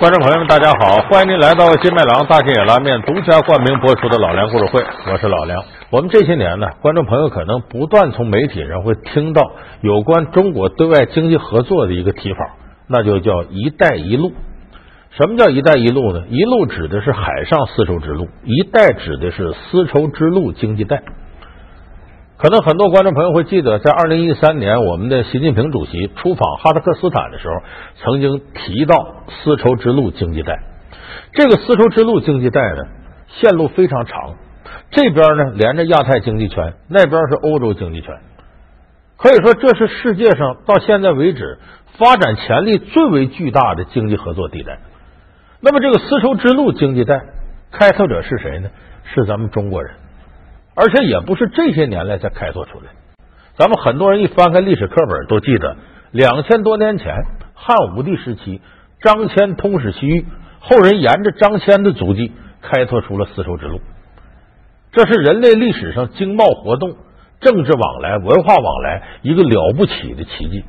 观众朋友们，大家好！欢迎您来到金麦郎大金野拉面独家冠名播出的《老梁故事会》，我是老梁。我们这些年呢，观众朋友可能不断从媒体上会听到有关中国对外经济合作的一个提法，那就叫“一带一路”。什么叫“一带一路”呢？“一路”指的是海上丝绸之路，“一带”指的是丝绸之路经济带。可能很多观众朋友会记得，在二零一三年，我们的习近平主席出访哈萨克斯坦的时候，曾经提到丝绸之路经济带。这个丝绸之路经济带呢，线路非常长，这边呢连着亚太经济圈，那边是欧洲经济圈，可以说这是世界上到现在为止发展潜力最为巨大的经济合作地带。那么，这个丝绸之路经济带开拓者是谁呢？是咱们中国人。而且也不是这些年来才开拓出来，咱们很多人一翻开历史课本都记得，两千多年前汉武帝时期，张骞通使西域，后人沿着张骞的足迹开拓出了丝绸之路，这是人类历史上经贸活动、政治往来、文化往来一个了不起的奇迹。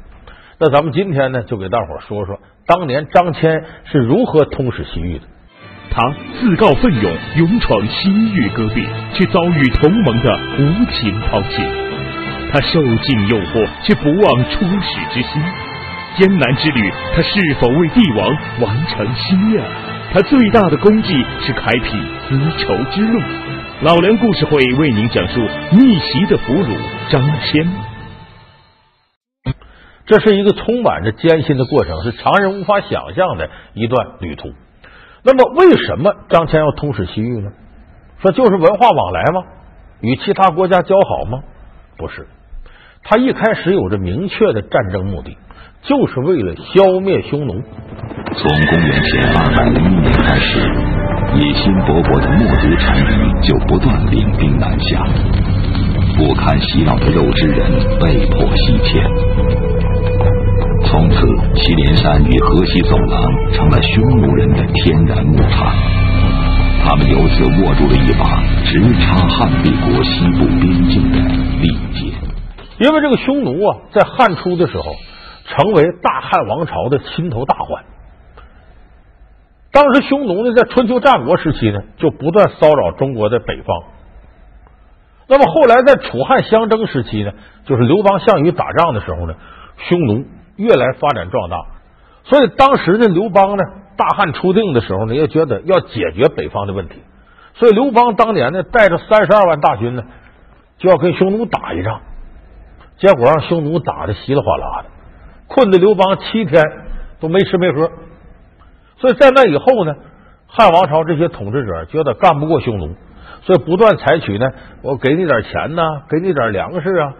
那咱们今天呢，就给大伙说说当年张骞是如何通使西域的。他自告奋勇勇闯西域戈壁，却遭遇同盟的无情抛弃。他受尽诱惑，却不忘出使之心。艰难之旅，他是否为帝王完成心愿？他最大的功绩是开辟丝绸之路。老梁故事会为您讲述逆袭的俘虏张骞。这是一个充满着艰辛的过程，是常人无法想象的一段旅途。那么，为什么张骞要通使西域呢？说就是文化往来吗？与其他国家交好吗？不是，他一开始有着明确的战争目的，就是为了消灭匈奴。从公元前二百零一年开始，野心勃勃的冒族单于就不断领兵南下，不堪洗脑的肉之人被迫西迁。此，祁连山与河西走廊成了匈奴人的天然木炭，他们由此握住了一把直插汉帝国西部边境的利剑。因为这个匈奴啊，在汉初的时候，成为大汉王朝的心头大患。当时匈奴呢，在春秋战国时期呢，就不断骚扰中国的北方。那么后来在楚汉相争时期呢，就是刘邦、项羽打仗的时候呢，匈奴。越来发展壮大，所以当时的刘邦呢，大汉初定的时候呢，也觉得要解决北方的问题，所以刘邦当年呢，带着三十二万大军呢，就要跟匈奴打一仗，结果让匈奴打的稀里哗啦的，困的刘邦七天都没吃没喝，所以在那以后呢，汉王朝这些统治者觉得干不过匈奴，所以不断采取呢，我给你点钱呐，给你点粮食啊，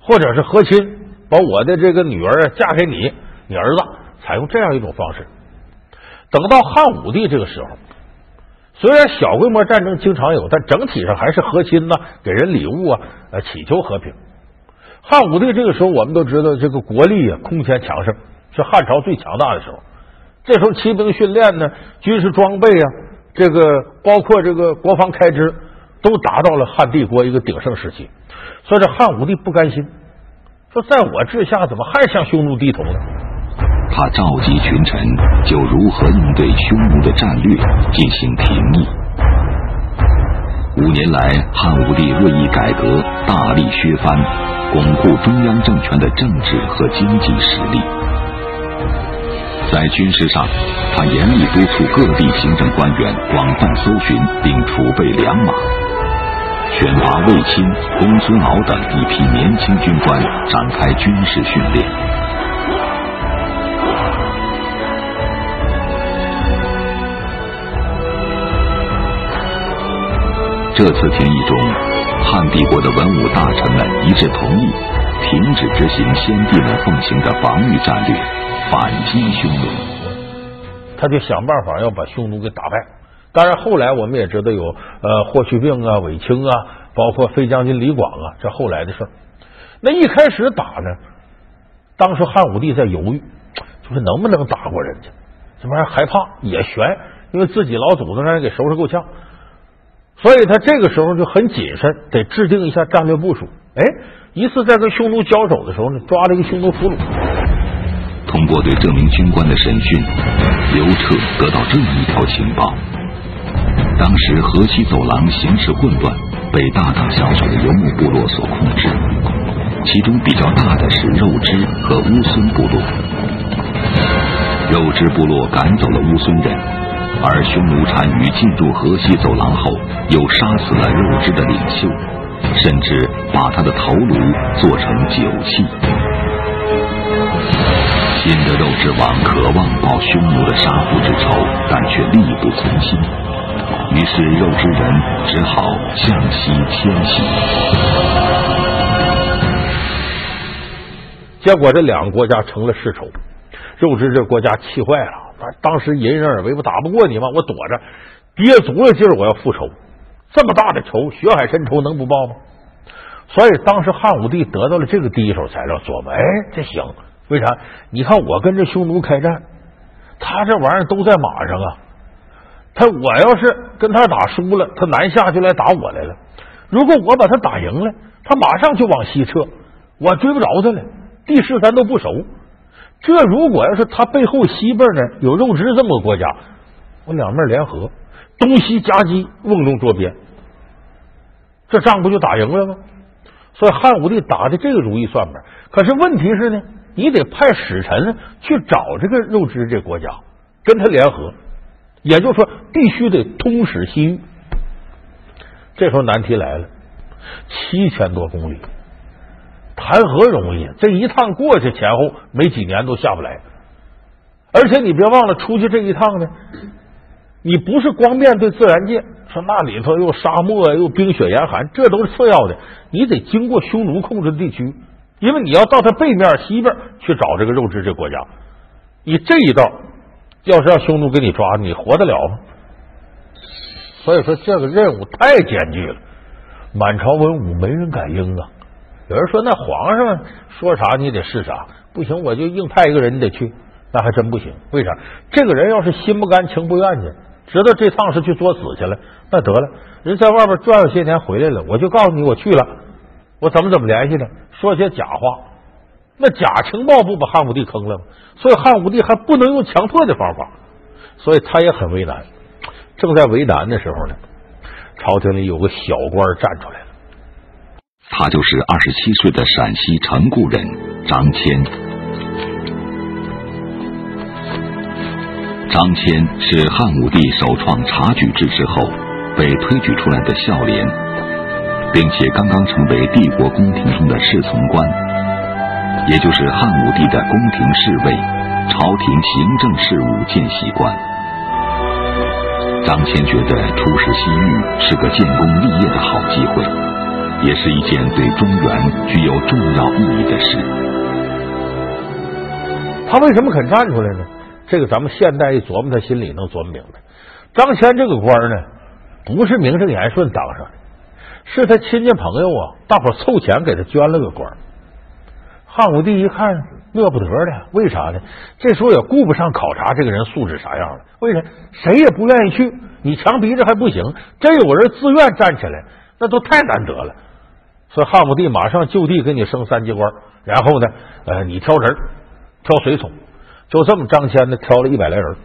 或者是和亲。把我的这个女儿嫁给你，你儿子采用这样一种方式。等到汉武帝这个时候，虽然小规模战争经常有，但整体上还是和亲呐，给人礼物啊，呃，祈求和平。汉武帝这个时候，我们都知道这个国力啊空前强盛，是汉朝最强大的时候。这时候骑兵训练呢，军事装备啊，这个包括这个国防开支，都达到了汉帝国一个鼎盛时期。所以这汉武帝不甘心。说，在我治下，怎么还向匈奴低头呢？他召集群臣，就如何应对匈奴的战略进行评议。五年来，汉武帝锐意改革，大力削藩，巩固中央政权的政治和经济实力。在军事上，他严厉督促各地行政官员广泛搜寻并储备良马。选拔卫青、公孙敖等一批年轻军官，展开军事训练。这次评议中，汉帝国的文武大臣们一致同意，停止执行先帝们奉行的防御战略，反击匈奴。他就想办法要把匈奴给打败。当然，后来我们也知道有呃霍去病啊、韦青啊，包括飞将军李广啊，这后来的事儿那一开始打呢，当时汉武帝在犹豫，就是能不能打过人家，这玩意儿害怕也悬，因为自己老祖宗让人给收拾够呛，所以他这个时候就很谨慎，得制定一下战略部署。哎，一次在跟匈奴交手的时候呢，抓了一个匈奴俘虏。通过对这名军官的审讯，刘彻得到这么一条情报：当时河西走廊形势混乱，被大大小小的游牧部落所控制，其中比较大的是肉支和乌孙部落。肉支部落赶走了乌孙人，而匈奴单于进入河西走廊后，又杀死了肉支的领袖，甚至把他的头颅做成酒器。新的肉之王渴望报匈奴的杀父之仇，但却力不从心。于是肉之人只好向西迁徙。结果这两个国家成了世仇，肉之这国家气坏了。当时隐忍而为，我打不过你吗？我躲着，憋足了劲儿，我要复仇。这么大的仇，血海深仇能不报吗？所以当时汉武帝得到了这个第一手材料，琢磨，哎，这行。为啥？你看我跟这匈奴开战，他这玩意儿都在马上啊。他我要是跟他打输了，他南下就来打我来了。如果我把他打赢了，他马上就往西撤，我追不着他了。地势咱都不熟。这如果要是他背后西边呢有肉汁这么个国家，我两面联合，东西夹击，瓮中捉鳖，这仗不就打赢了吗？所以汉武帝打的这个如意算盘。可是问题是呢？你得派使臣去找这个肉汁这国家，跟他联合，也就是说，必须得通使西域。这时候难题来了，七千多公里，谈何容易？这一趟过去，前后没几年都下不来。而且你别忘了，出去这一趟呢，你不是光面对自然界，说那里头又沙漠又冰雪严寒，这都是次要的，你得经过匈奴控制的地区。因为你要到他背面西边去找这个肉质这国家，你这一道要是让匈奴给你抓，你活得了吗？所以说这个任务太艰巨了，满朝文武没人敢应啊。有人说那皇上说啥你得是啥，不行我就硬派一个人你得去，那还真不行。为啥？这个人要是心不甘情不愿去，知道这趟是去作死去了，那得了，人在外边转悠些年回来了，我就告诉你我去了，我怎么怎么联系的。说些假话，那假情报不把汉武帝坑了吗？所以汉武帝还不能用强迫的方法，所以他也很为难。正在为难的时候呢，朝廷里有个小官站出来了，他就是二十七岁的陕西成固人张骞。张骞是汉武帝首创察举制之后被推举出来的孝廉。并且刚刚成为帝国宫廷中的侍从官，也就是汉武帝的宫廷侍卫、朝廷行政事务见习官。张骞觉得出使西域是个建功立业的好机会，也是一件对中原具有重要意义的事。他为什么肯站出来呢？这个咱们现代一琢磨，他心里能琢磨明白。张骞这个官呢，不是名正言顺当上的。是他亲戚朋友啊，大伙凑钱给他捐了个官。汉武帝一看乐不得了，为啥呢？这时候也顾不上考察这个人素质啥样了。为啥？谁也不愿意去，你强逼着还不行。真有人自愿站起来，那都太难得了。所以汉武帝马上就地给你升三级官，然后呢，呃，你挑人，挑随从，就这么张骞呢挑了一百来人，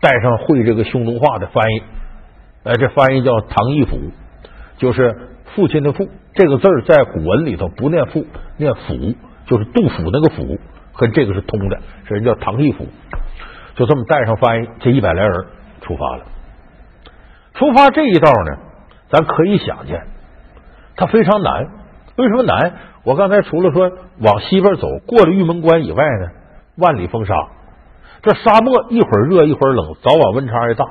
带上会这个匈奴话的翻译，呃，这翻译叫唐义甫。就是父亲的父这个字在古文里头不念父念辅，就是杜甫那个辅，和这个是通的，这人叫唐义甫。就这么带上翻译，这一百来人出发了。出发这一道呢，咱可以想见，它非常难。为什么难？我刚才除了说往西边走，过了玉门关以外呢，万里风沙，这沙漠一会儿热一会儿冷，早晚温差也大。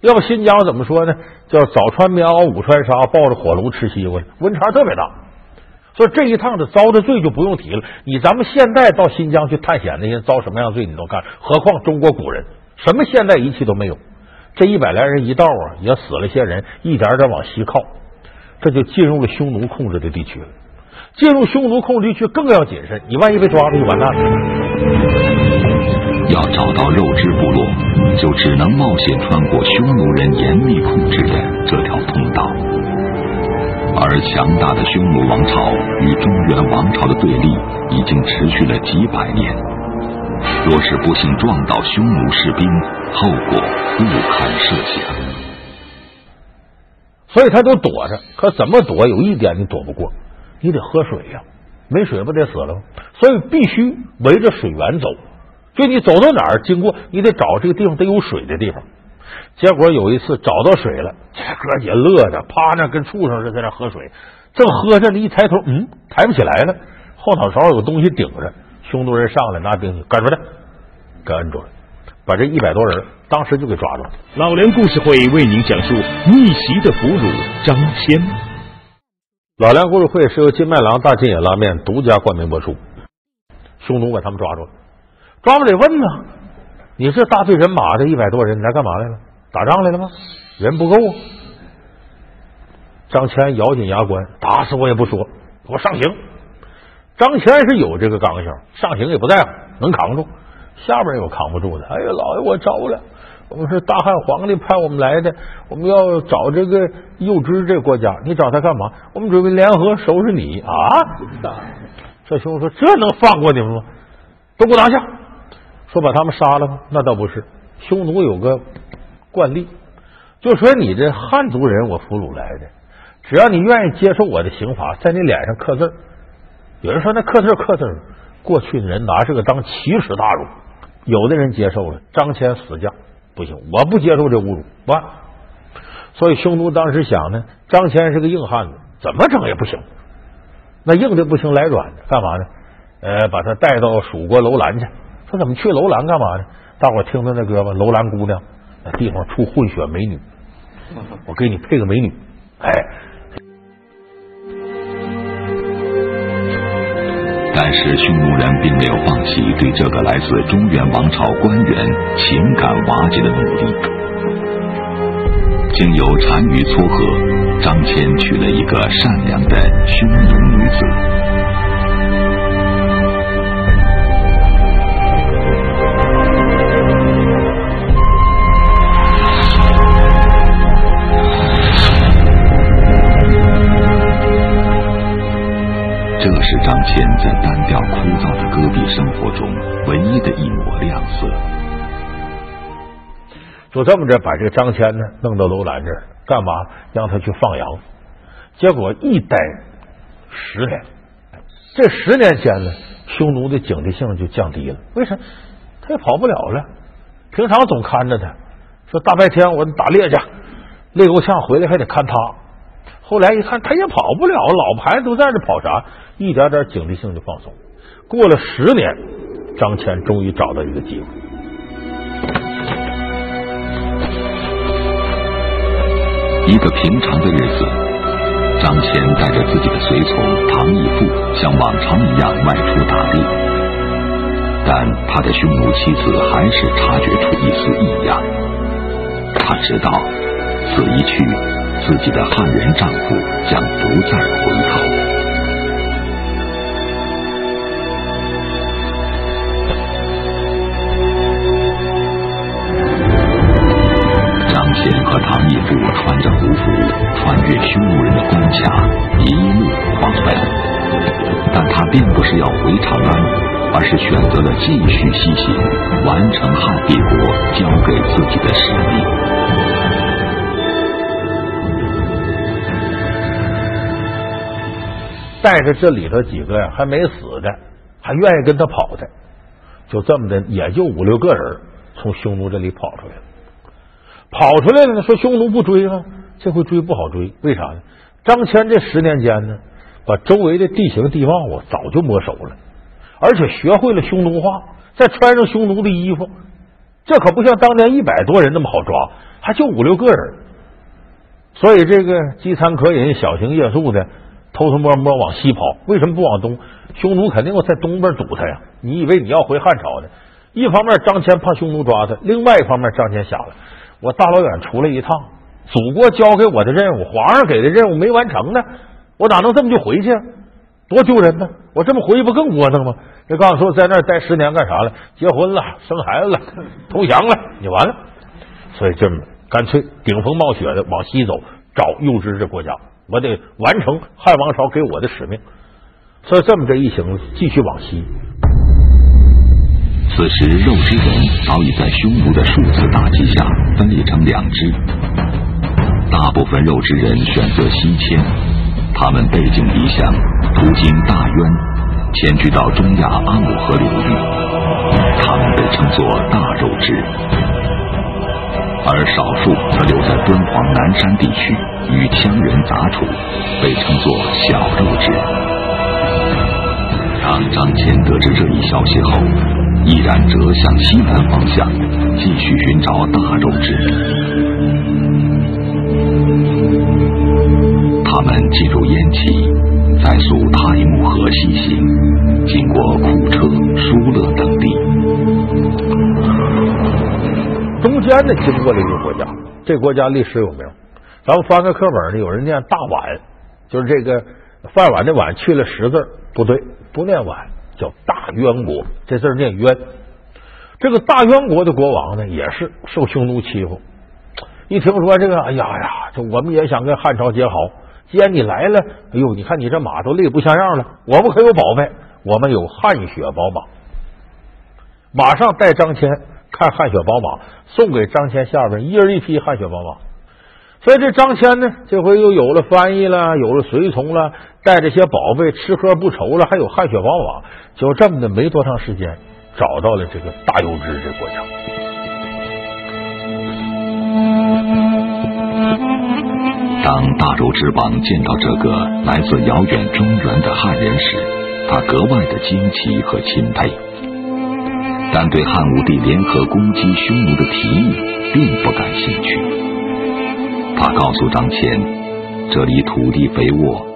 要不新疆怎么说呢？叫早穿棉袄午穿纱，抱着火炉吃西瓜，温差特别大。所以这一趟的遭的罪就不用提了。你咱们现在到新疆去探险那些遭什么样罪你都干，何况中国古人什么现代仪器都没有。这一百来人一道啊，也死了些人，一点点往西靠，这就进入了匈奴控制的地区了。进入匈奴控制地区更要谨慎，你万一被抓了就完蛋了。要找到肉汁部落，就只能冒险穿过匈奴人严密控制的这条通道。而强大的匈奴王朝与中原王朝的对立已经持续了几百年，若是不幸撞倒匈奴士兵，后果不堪设想。所以他都躲着，可怎么躲？有一点你躲不过，你得喝水呀，没水不得死了吗？所以必须围着水源走。就你走到哪儿，经过你得找这个地方得有水的地方。结果有一次找到水了，这哥也乐的，趴那跟畜生似的在那喝水。正喝着呢，一抬头，嗯，抬不起来了，后脑勺有东西顶着。匈奴人上来拿兵器，赶住他，给摁住了，把这一百多人当时就给抓住了。老梁故事会为您讲述逆袭的俘虏张骞。老梁故事会是由金麦郎大金野拉面独家冠名播出。匈奴把他们抓住了，抓不得问呢。你这大队人马这一百多人你来干嘛来了？打仗来了吗？人不够啊！张骞咬紧牙关，打死我也不说，给我上刑。张骞是有这个刚性，上刑也不在乎，能扛住。下边有扛不住的，哎呀，老爷我招了，我们是大汉皇帝派我们来的，我们要找这个右支这个国家，你找他干嘛？我们准备联合收拾你啊！这兄弟说：“这能放过你们吗？都给我拿下！”说把他们杀了吗？那倒不是，匈奴有个惯例，就说你这汉族人我俘虏来的，只要你愿意接受我的刑罚，在你脸上刻字有人说那刻字刻字过去的人拿这个当奇耻大辱，有的人接受了。张骞死犟，不行，我不接受这侮辱。不，所以匈奴当时想呢，张骞是个硬汉子，怎么整也不行。那硬的不行，来软的，干嘛呢？呃，把他带到蜀国楼兰去。说怎么去楼兰干嘛呢？大伙听到那歌吧，楼兰姑娘那地方出混血美女，我给你配个美女，哎。但是匈奴人并没有放弃对这个来自中原王朝官员情感瓦解的努力。经由单于撮合，张骞娶了一个善良的匈奴女子。是张骞在单调枯燥的戈壁生活中唯一的一抹亮色，就这么着把这个张骞呢弄到楼兰这儿，干嘛让他去放羊？结果一待十年，这十年间呢，匈奴的警惕性就降低了。为啥？他也跑不了了。平常总看着他，说大白天我打猎去，累够呛回来还得看他。后来一看，他也跑不了，老牌都在这跑啥？一点点警惕性就放松。过了十年，张骞终于找到一个机会。一个平常的日子，张骞带着自己的随从唐义父，像往常一样外出打猎。但他的匈奴妻子还是察觉出一丝异样。他知道，此一去。自己的汉人丈夫将不再回头。和唐义父穿着胡服，穿越匈奴人的关卡，一路狂奔。但他并不是要回长安，而是选择了继续西行，完成汉帝国交给自己的使命。带着这里头几个呀，还没死的，还愿意跟他跑的，就这么的，也就五六个人从匈奴这里跑出来了。跑出来了呢，说匈奴不追吗？这回追不好追，为啥呢？张骞这十年间呢，把周围的地形地貌啊早就摸熟了，而且学会了匈奴话，再穿上匈奴的衣服，这可不像当年一百多人那么好抓，还就五六个人。所以这个饥餐渴饮、小行夜宿的。偷偷摸摸往西跑，为什么不往东？匈奴肯定要在东边堵他呀！你以为你要回汉朝呢？一方面张骞怕匈奴抓他，另外一方面张骞想了：我大老远出来一趟，祖国交给我的任务，皇上给的任务没完成呢，我哪能这么就回去？多丢人呢！我这么回去不更窝囊吗？这告诉说在那儿待十年干啥了？结婚了，生孩子了，投降了，你完了。所以这么干脆顶风冒雪的往西走，找右支这国家。我得完成汉王朝给我的使命，所以这么这一行继续往西。此时，肉之人早已在匈奴的数次打击下分裂成两支。大部分肉之人选择西迁，他们背井离乡，途经大渊，迁居到中亚阿姆河流域。他们被称作大肉之，而少数则留在敦煌南山地区与羌人杂处，被称作小肉之。当张骞得知这一消息后，毅然折向西南方向，继续寻找大肉之。他们进入燕齐，在溯太木河西行，经过库车、疏勒等地。中间呢，经过了一个国家，这国家历史有名。咱们翻个课本呢，有人念大碗，就是这个饭碗的碗去了十字，不对，不念碗。叫大渊国，这字念渊。这个大渊国的国王呢，也是受匈奴欺负。一听说这个，哎呀呀，这我们也想跟汉朝结好。既然你来了，哎呦，你看你这马都累不像样了。我们可有宝贝，我们有汗血宝马。马上带张骞看汗血宝马，送给张骞下边一人一匹汗血宝马。所以这张骞呢，这回又有了翻译了，有了随从了，带着些宝贝，吃喝不愁了，还有汗血宝马。就这么的，没多长时间，找到了这个大幽之这国家。当大周之王见到这个来自遥远中原的汉人时，他格外的惊奇和钦佩，但对汉武帝联合攻击匈奴的提议并不感兴趣。他告诉张骞，这里土地肥沃，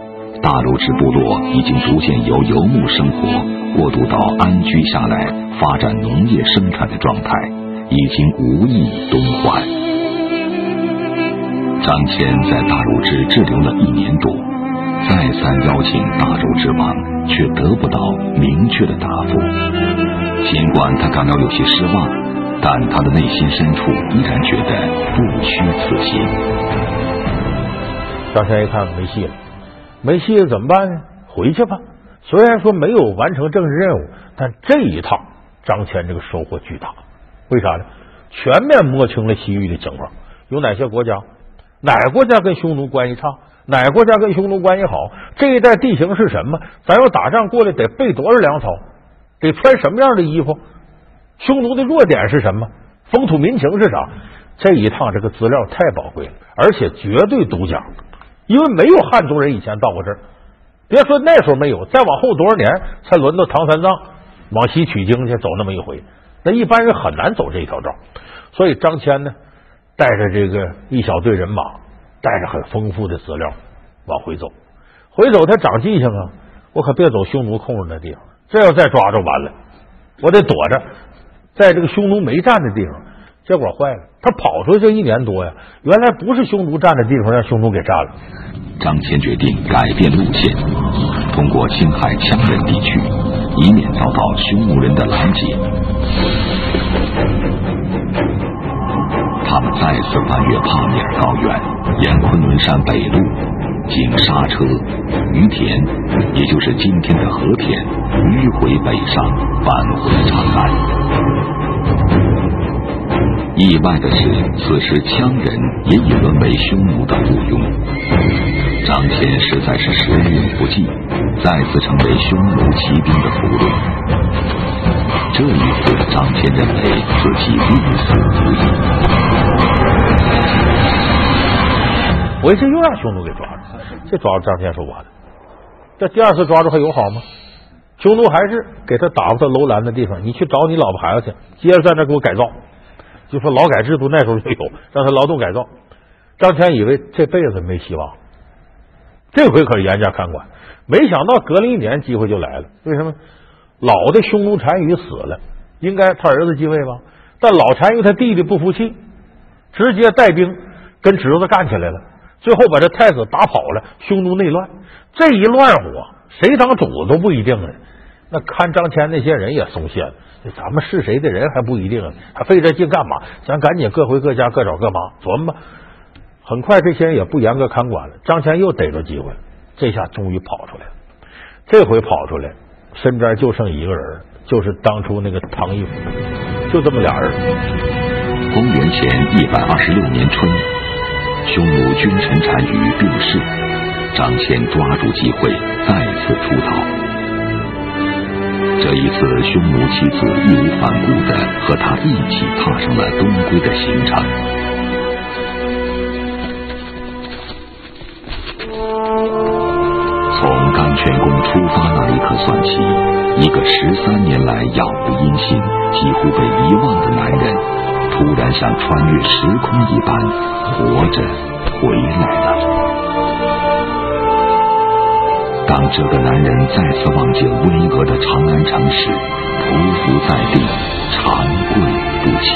大陆之部落已经逐渐由游牧生活。过渡到安居下来、发展农业生产的状态，已经无意东还。张骞在大肉之滞留了一年多，再三邀请大肉之王，却得不到明确的答复。尽管他感到有些失望，但他的内心深处依然觉得不虚此行。张骞一看没戏了，没戏了怎么办呢？回去吧。虽然说没有完成政治任务，但这一趟张骞这个收获巨大。为啥呢？全面摸清了西域的情况，有哪些国家，哪个国家跟匈奴关系差，哪个国家跟匈奴关系好，这一带地形是什么？咱要打仗过来得备多少粮草？得穿什么样的衣服？匈奴的弱点是什么？风土民情是啥？这一趟这个资料太宝贵了，而且绝对独家，因为没有汉族人以前到过这儿。别说那时候没有，再往后多少年才轮到唐三藏往西取经去走那么一回，那一般人很难走这一条道。所以张骞呢，带着这个一小队人马，带着很丰富的资料往回走。回走他长记性啊，我可别走匈奴控制那地方，这要再抓着完了，我得躲着，在这个匈奴没占的地方。结果坏了，他跑出去一年多呀，原来不是匈奴占的地方，让匈奴给占了。张骞决定改变路线，通过青海羌人地区，以免遭到匈奴人的拦截。他们再次翻越帕米尔高原，沿昆仑山北路，经沙车、于田，也就是今天的和田，迂回北上，返回长安。意外的是，此时羌人也已沦为匈奴的附庸。张骞实在是时运不济，再次成为匈奴骑兵的俘虏。这一次，张骞认为自己必死无疑。回去又让匈奴给抓住，这抓住张骞说完了。这第二次抓住还有好吗？匈奴还是给他打发到楼兰的地方，你去找你老婆孩子去，接着在那给我改造。就说劳改制度那时候就有，让他劳动改造。张骞以为这辈子没希望，这回可是严加看管。没想到隔了一年，机会就来了。为什么？老的匈奴单于死了，应该他儿子继位吧？但老单于他弟弟不服气，直接带兵跟侄子干起来了，最后把这太子打跑了。匈奴内乱，这一乱火，谁当主子都不一定呢。那看张骞那些人也松懈了。咱们是谁的人还不一定，还费这劲干嘛？咱赶紧各回各家，各找各妈琢磨吧。很快，这些人也不严格看管了。张骞又逮着机会了，这下终于跑出来了。这回跑出来，身边就剩一个人，就是当初那个唐义府，就这么俩人。公元前一百二十六年春，匈奴君臣单于病逝，张骞抓住机会再次出逃。这一次，匈奴妻子义无反顾的和他一起踏上了东归的行程。从甘泉宫出发那一刻算起，一个十三年来杳无音信、几乎被遗忘的男人。突然像穿越时空一般，活着回来了。当这个男人再次望见巍峨的长安城时，匍匐在地，长跪不起。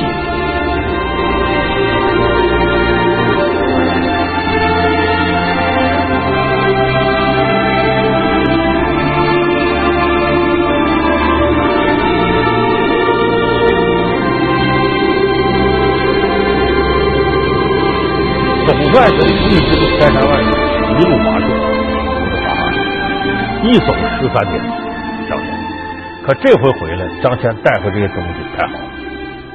外头一直千山万水，一路马，一走十三天。张骞，可这回回来，张骞带回这些东西太好了，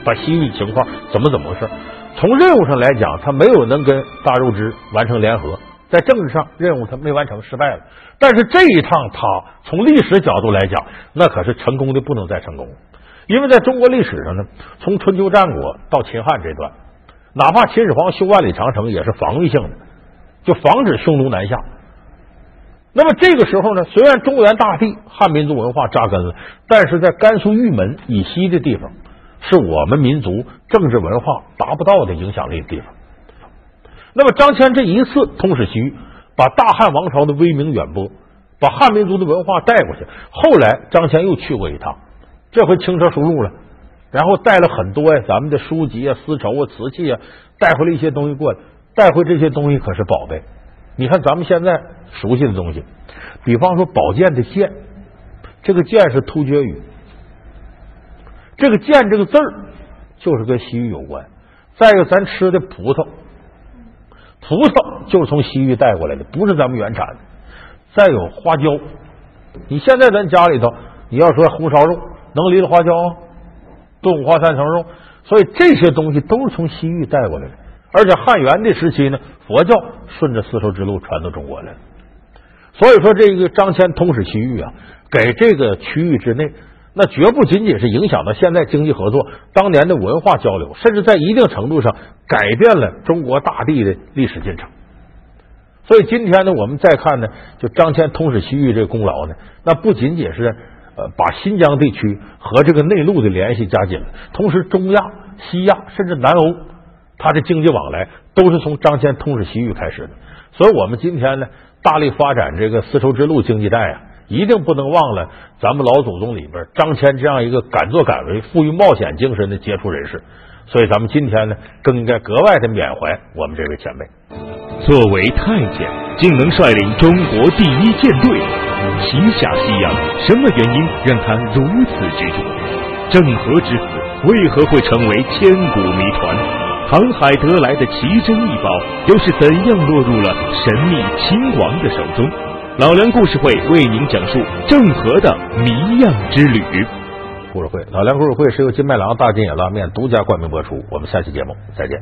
把西域情况怎么怎么回事？从任务上来讲，他没有能跟大肉之完成联合，在政治上任务他没完成，失败了。但是这一趟，他从历史角度来讲，那可是成功的不能再成功，因为在中国历史上呢，从春秋战国到秦汉这段。哪怕秦始皇修万里长城也是防御性的，就防止匈奴南下。那么这个时候呢，虽然中原大地汉民族文化扎根了，但是在甘肃玉门以西的地方，是我们民族政治文化达不到的影响力的地方。那么张骞这一次通使西域，把大汉王朝的威名远播，把汉民族的文化带过去。后来张骞又去过一趟，这回轻车熟路了。然后带了很多呀，咱们的书籍啊、丝绸啊、瓷器啊，带回了一些东西过来。带回这些东西可是宝贝。你看咱们现在熟悉的东西，比方说宝剑的剑，这个剑是突厥语，这个剑这个字儿就是跟西域有关。再一个，咱吃的葡萄，葡萄就是从西域带过来的，不是咱们原产的。再有花椒，你现在咱家里头，你要说红烧肉，能离了花椒吗？炖五花三层肉，所以这些东西都是从西域带过来的。而且汉元的时期呢，佛教顺着丝绸之路传到中国来了。所以说，这个张骞通使西域啊，给这个区域之内，那绝不仅仅是影响到现在经济合作，当年的文化交流，甚至在一定程度上改变了中国大地的历史进程。所以今天呢，我们再看呢，就张骞通使西域这个功劳呢，那不仅仅是。呃，把新疆地区和这个内陆的联系加紧了，同时中亚、西亚甚至南欧，它的经济往来都是从张骞通使西域开始的。所以，我们今天呢，大力发展这个丝绸之路经济带啊，一定不能忘了咱们老祖宗里边张骞这样一个敢作敢为、富于冒险精神的杰出人士。所以，咱们今天呢，更应该格外的缅怀我们这位前辈。作为太监，竟能率领中国第一舰队。旗下西洋，什么原因让他如此执着？郑和之死为何会成为千古谜团？航海得来的奇珍异宝，又是怎样落入了神秘亲王的手中？老梁故事会为您讲述郑和的谜样之旅。故事会，老梁故事会是由金麦郎大金眼拉面独家冠名播出。我们下期节目再见。